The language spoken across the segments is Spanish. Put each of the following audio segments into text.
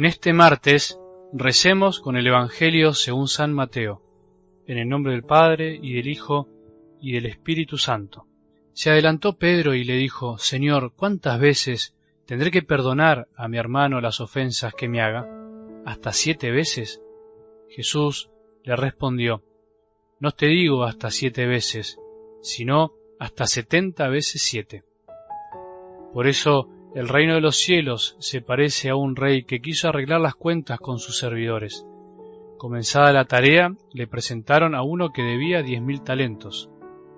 En este martes recemos con el Evangelio según San Mateo, en el nombre del Padre y del Hijo y del Espíritu Santo. Se adelantó Pedro y le dijo, Señor, ¿cuántas veces tendré que perdonar a mi hermano las ofensas que me haga? ¿Hasta siete veces? Jesús le respondió, No te digo hasta siete veces, sino hasta setenta veces siete. Por eso el reino de los cielos se parece a un rey que quiso arreglar las cuentas con sus servidores. Comenzada la tarea, le presentaron a uno que debía diez mil talentos.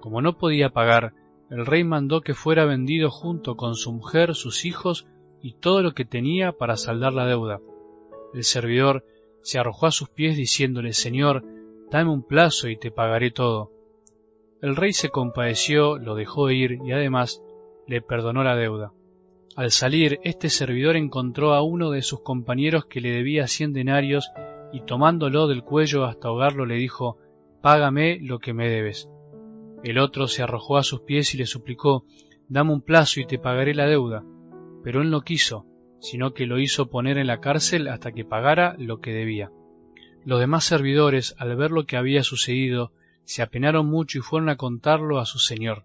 Como no podía pagar, el rey mandó que fuera vendido junto con su mujer, sus hijos y todo lo que tenía para saldar la deuda. El servidor se arrojó a sus pies diciéndole, Señor, dame un plazo y te pagaré todo. El rey se compadeció, lo dejó ir y además le perdonó la deuda. Al salir, este servidor encontró a uno de sus compañeros que le debía cien denarios y tomándolo del cuello hasta ahogarlo le dijo, Págame lo que me debes. El otro se arrojó a sus pies y le suplicó, Dame un plazo y te pagaré la deuda. Pero él no quiso, sino que lo hizo poner en la cárcel hasta que pagara lo que debía. Los demás servidores, al ver lo que había sucedido, se apenaron mucho y fueron a contarlo a su señor.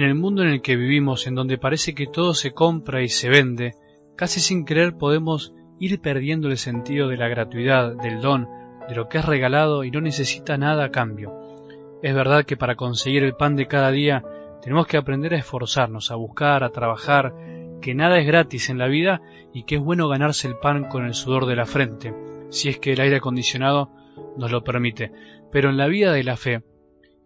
En el mundo en el que vivimos, en donde parece que todo se compra y se vende, casi sin querer podemos ir perdiendo el sentido de la gratuidad, del don, de lo que es regalado y no necesita nada a cambio. Es verdad que para conseguir el pan de cada día tenemos que aprender a esforzarnos, a buscar, a trabajar, que nada es gratis en la vida y que es bueno ganarse el pan con el sudor de la frente, si es que el aire acondicionado nos lo permite. Pero en la vida de la fe,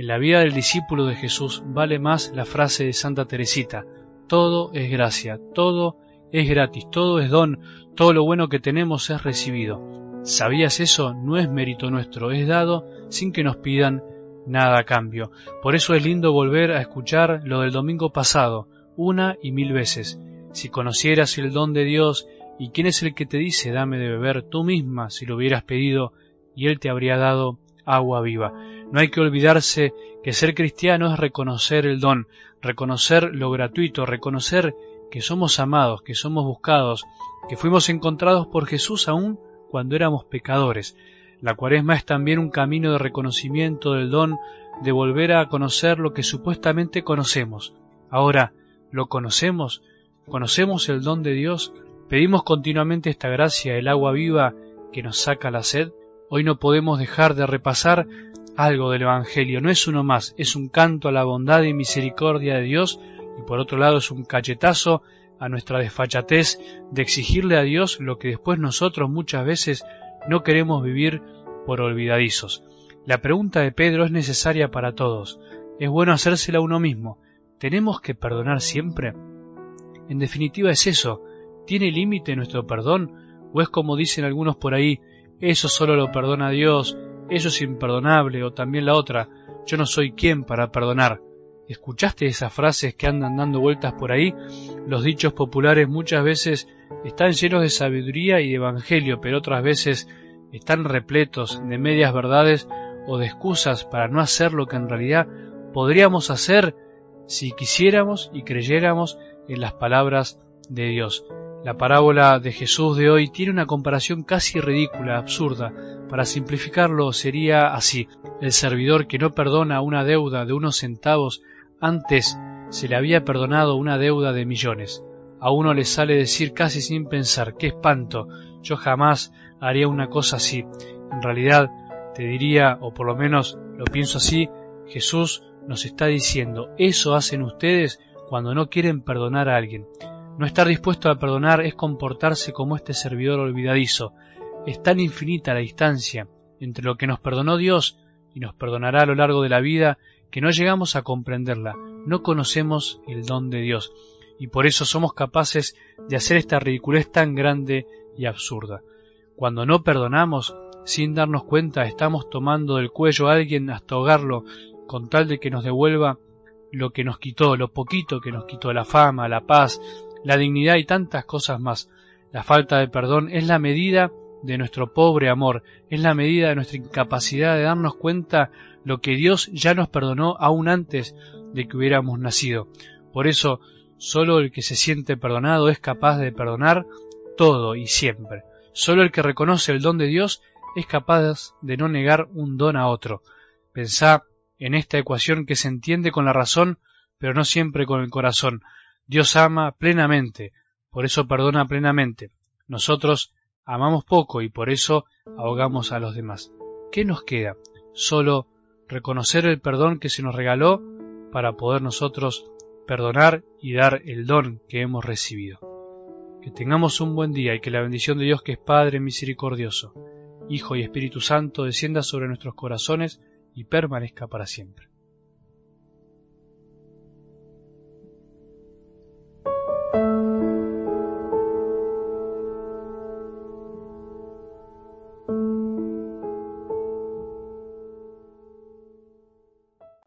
en la vida del discípulo de Jesús vale más la frase de Santa Teresita, todo es gracia, todo es gratis, todo es don, todo lo bueno que tenemos es recibido. ¿Sabías eso? No es mérito nuestro, es dado sin que nos pidan nada a cambio. Por eso es lindo volver a escuchar lo del domingo pasado, una y mil veces. Si conocieras el don de Dios y quién es el que te dice dame de beber tú misma si lo hubieras pedido y él te habría dado agua viva. No hay que olvidarse que ser cristiano es reconocer el don, reconocer lo gratuito, reconocer que somos amados, que somos buscados, que fuimos encontrados por Jesús aún cuando éramos pecadores. La cuaresma es también un camino de reconocimiento del don, de volver a conocer lo que supuestamente conocemos. Ahora, ¿lo conocemos? ¿Conocemos el don de Dios? ¿Pedimos continuamente esta gracia, el agua viva que nos saca la sed? Hoy no podemos dejar de repasar algo del Evangelio. No es uno más, es un canto a la bondad y misericordia de Dios y por otro lado es un cachetazo a nuestra desfachatez de exigirle a Dios lo que después nosotros muchas veces no queremos vivir por olvidadizos. La pregunta de Pedro es necesaria para todos. Es bueno hacérsela a uno mismo. ¿Tenemos que perdonar siempre? En definitiva es eso. ¿Tiene límite nuestro perdón? ¿O es como dicen algunos por ahí, eso solo lo perdona Dios, eso es imperdonable, o también la otra, yo no soy quien para perdonar. ¿Escuchaste esas frases que andan dando vueltas por ahí? Los dichos populares muchas veces están llenos de sabiduría y de evangelio, pero otras veces están repletos de medias verdades o de excusas para no hacer lo que en realidad podríamos hacer si quisiéramos y creyéramos en las palabras de Dios. La parábola de Jesús de hoy tiene una comparación casi ridícula, absurda. Para simplificarlo sería así. El servidor que no perdona una deuda de unos centavos antes se le había perdonado una deuda de millones. A uno le sale decir casi sin pensar, qué espanto, yo jamás haría una cosa así. En realidad, te diría, o por lo menos lo pienso así, Jesús nos está diciendo, eso hacen ustedes cuando no quieren perdonar a alguien. No estar dispuesto a perdonar es comportarse como este servidor olvidadizo. Es tan infinita la distancia entre lo que nos perdonó Dios y nos perdonará a lo largo de la vida que no llegamos a comprenderla, no conocemos el don de Dios y por eso somos capaces de hacer esta ridiculez tan grande y absurda. Cuando no perdonamos, sin darnos cuenta, estamos tomando del cuello a alguien hasta ahogarlo con tal de que nos devuelva lo que nos quitó, lo poquito que nos quitó, la fama, la paz, la dignidad y tantas cosas más. La falta de perdón es la medida de nuestro pobre amor, es la medida de nuestra incapacidad de darnos cuenta lo que Dios ya nos perdonó aún antes de que hubiéramos nacido. Por eso, solo el que se siente perdonado es capaz de perdonar todo y siempre. Solo el que reconoce el don de Dios es capaz de no negar un don a otro. Pensá en esta ecuación que se entiende con la razón, pero no siempre con el corazón. Dios ama plenamente, por eso perdona plenamente. Nosotros amamos poco y por eso ahogamos a los demás. ¿Qué nos queda? Solo reconocer el perdón que se nos regaló para poder nosotros perdonar y dar el don que hemos recibido. Que tengamos un buen día y que la bendición de Dios que es Padre misericordioso, Hijo y Espíritu Santo descienda sobre nuestros corazones y permanezca para siempre.